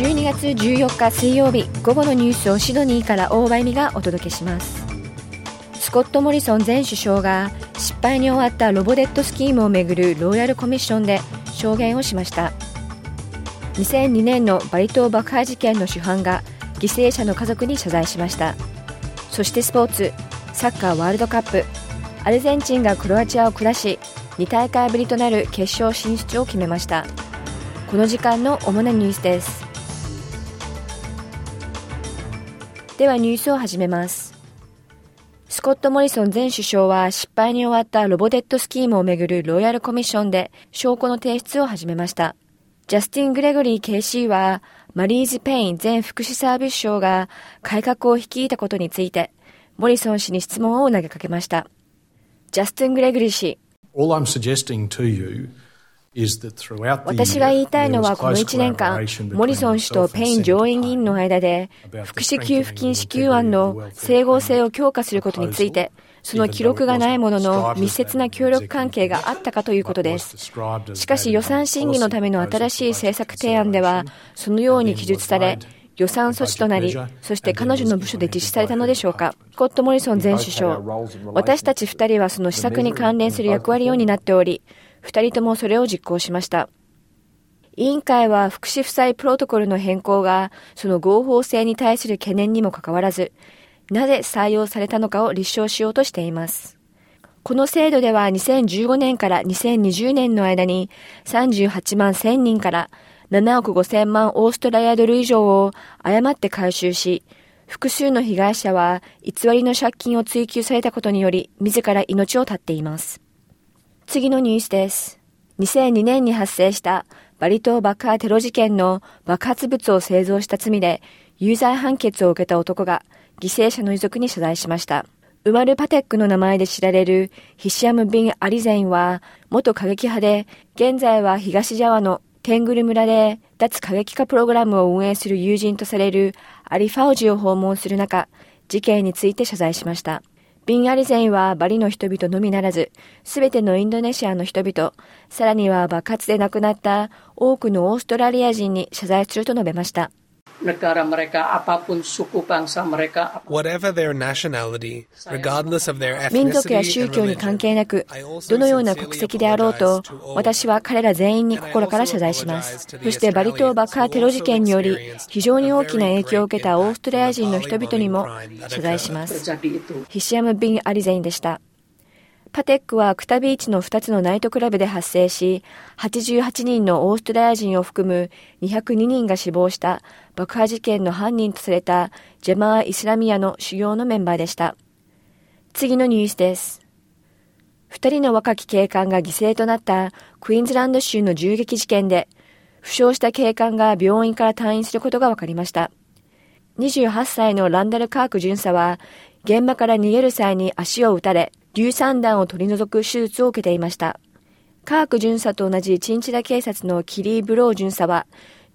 12月14日水曜日午後のニュースをシドニーから大場美がお届けします。スコット・モリソン前首相が失敗に終わったロボデットスキームをめぐるロイヤルコミッションで証言をしました。2002年のバリ島爆破事件の主犯が犠牲者の家族に謝罪しました。そしてスポーツサッカーワールドカップアルゼンチンがクロアチアを下し2大会ぶりとなる決勝進出を決めました。この時間の主なニュースです。ではニュースを始めます。スコット・モリソン前首相は失敗に終わった Robodebt scheme をめぐる Royal Commission で証拠の提出を始めました。ジャスティン・グレゴリー KC はマリーズ・ペイン前福祉サービス相が改革を率いたことについてモリソン氏に質問を投げかけました。ジャスティン・グレゴリー氏。All I'm suggesting to you 私が言いたいのはこの1年間、モリソン氏とペイン上院議員の間で、福祉給付金支給案の整合性を強化することについて、その記録がないものの密接な協力関係があったかということです。しかし予算審議のための新しい政策提案では、そのように記述され、予算措置となり、そして彼女の部署で実施されたのでしょうか。スコット・モリソン前首相、私たち2人はその施策に関連する役割を担っており、二人ともそれを実行しました。委員会は福祉負債プロトコルの変更がその合法性に対する懸念にもかかわらず、なぜ採用されたのかを立証しようとしています。この制度では2015年から2020年の間に38万1000人から7億5000万オーストラリアドル以上を誤って回収し、複数の被害者は偽りの借金を追求されたことにより自ら命を絶っています。次のニュースです。2002年に発生したバリ島爆破テロ事件の爆発物を製造した罪で有罪判決を受けた男が犠牲者の遺族に謝罪しました。ウマル・パテックの名前で知られるヒシアム・ビン・アリゼインは元過激派で現在は東ジャワのテングル村で脱過激化プログラムを運営する友人とされるアリ・ファウジを訪問する中、事件について謝罪しました。ビンアリゼンはバリの人々のみならず、すべてのインドネシアの人々、さらには爆発で亡くなった多くのオーストラリア人に謝罪すると述べました。Negara mereka apapun suku bangsa mereka whatever their nationality regardless of their 民族や宗教に関係なくどのような国籍であろうと私は彼ら全員に心から謝罪します。そしてバリ島爆破テロ事件により非常に大きな影響を受けたオーストラリア人の人々にも謝罪します。ヒシアム・ビン・アリゼインでしたパテックはクタビーチの2つのナイトクラブで発生し、88人のオーストラリア人を含む202人が死亡した爆破事件の犯人とされたジェマー・イスラミアの主要のメンバーでした。次のニュースです。2人の若き警官が犠牲となったクイーンズランド州の銃撃事件で、負傷した警官が病院から退院することが分かりました。28歳のランダル・カーク巡査は、現場から逃げる際に足を撃たれ、硫酸弾を取り除く手術を受けていました。カーク巡査と同じチンチラ警察のキリー・ブロー巡査は、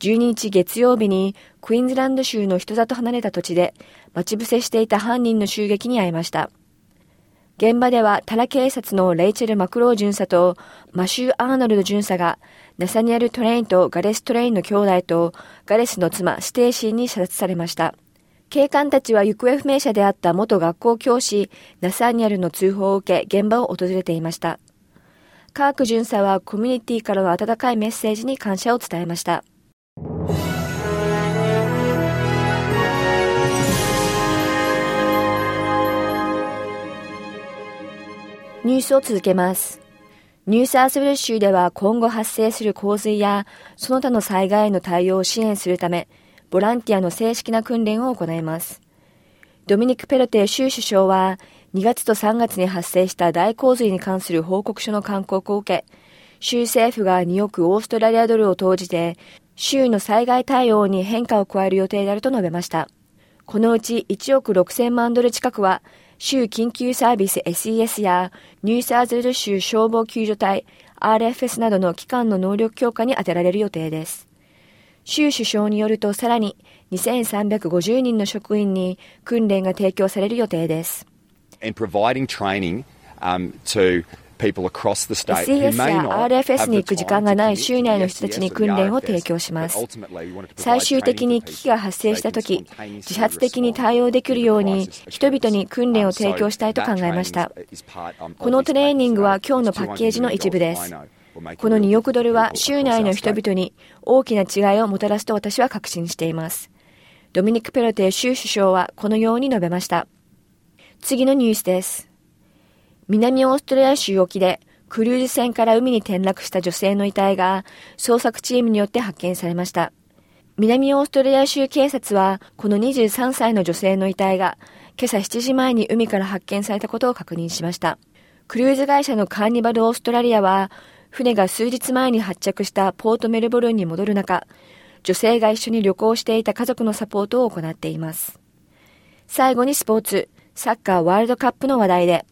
12日月曜日にクイーンズランド州の人里離れた土地で待ち伏せしていた犯人の襲撃に遭いました。現場ではタラ警察のレイチェル・マクロー巡査とマシュー・アーノルド巡査がナサニエル・トレインとガレス・トレインの兄弟とガレスの妻ステーシーに射殺されました。警官たちは行方不明者であった元学校教師ナサニエルの通報を受け現場を訪れていました。カーク巡査はコミュニティからの温かいメッセージに感謝を伝えました。ニュースを続けます。ニューサースウェル州では今後発生する洪水やその他の災害への対応を支援するため、ボランティアの正式な訓練を行います。ドミニク・ペロテ州首相は、2月と3月に発生した大洪水に関する報告書の勧告を受け、州政府が2億オーストラリアドルを投じて、州の災害対応に変化を加える予定であると述べました。このうち1億6000万ドル近くは、州緊急サービス SES やニューサーズル州消防救助隊 RFS などの機関の能力強化に充てられる予定です。州首相によるとさらに2350人の職員に訓練が提供される予定です。Um, SES や RFS に行く時間がない州内の人たちに訓練を提供します。最終的に危機が発生したとき、自発的に対応できるように人々に訓練を提供したいと考えました。このトレーニングは今日のパッケージの一部です。この2億ドルは州内の人々に大きな違いをもたらすと私は確信しています。ドミニク・ペロテ州首相はこのように述べました。次のニュースです。南オーストラリア州沖でクルーズ船から海に転落した女性の遺体が捜索チームによって発見されました。南オーストラリア州警察はこの23歳の女性の遺体が今朝7時前に海から発見されたことを確認しました。クルーズ会社のカーニバルオーストラリアは船が数日前に発着したポートメルボルンに戻る中、女性が一緒に旅行していた家族のサポートを行っています。最後にスポーツ、サッカーワールドカップの話題で、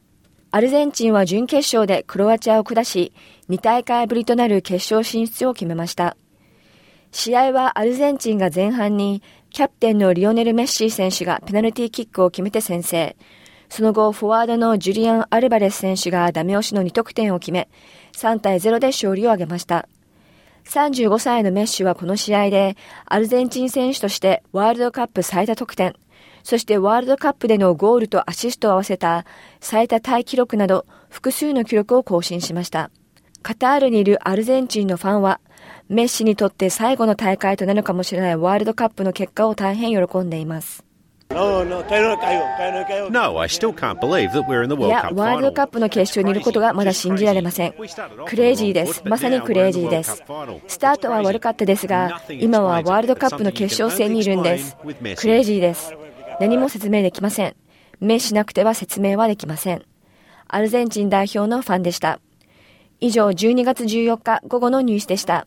アルゼンチンは準決勝でクロアチアを下し、2大会ぶりとなる決勝進出を決めました。試合はアルゼンチンが前半にキャプテンのリオネル・メッシー選手がペナルティーキックを決めて先制。その後、フォワードのジュリアン・アルバレス選手がダメ押しの2得点を決め、3対0で勝利を挙げました。35歳のメッシュはこの試合で、アルゼンチン選手としてワールドカップ最多得点、そしてワールドカップでのゴールとアシストを合わせた最多タイ記録など複数の記録を更新しました。カタールにいるアルゼンチンのファンは、メッシにとって最後の大会となるかもしれないワールドカップの結果を大変喜んでいます。いや、ワールドカップの決勝にいることがまだ信じられません。クレイジーです。まさにクレイジーです。スタートは悪かったですが、今はワールドカップの決勝戦にいるんです。クレイジーです。何も説明できません。目しなくては説明はできません。アルゼンチン代表のファンでした。以上、12月14日午後のニュースでした。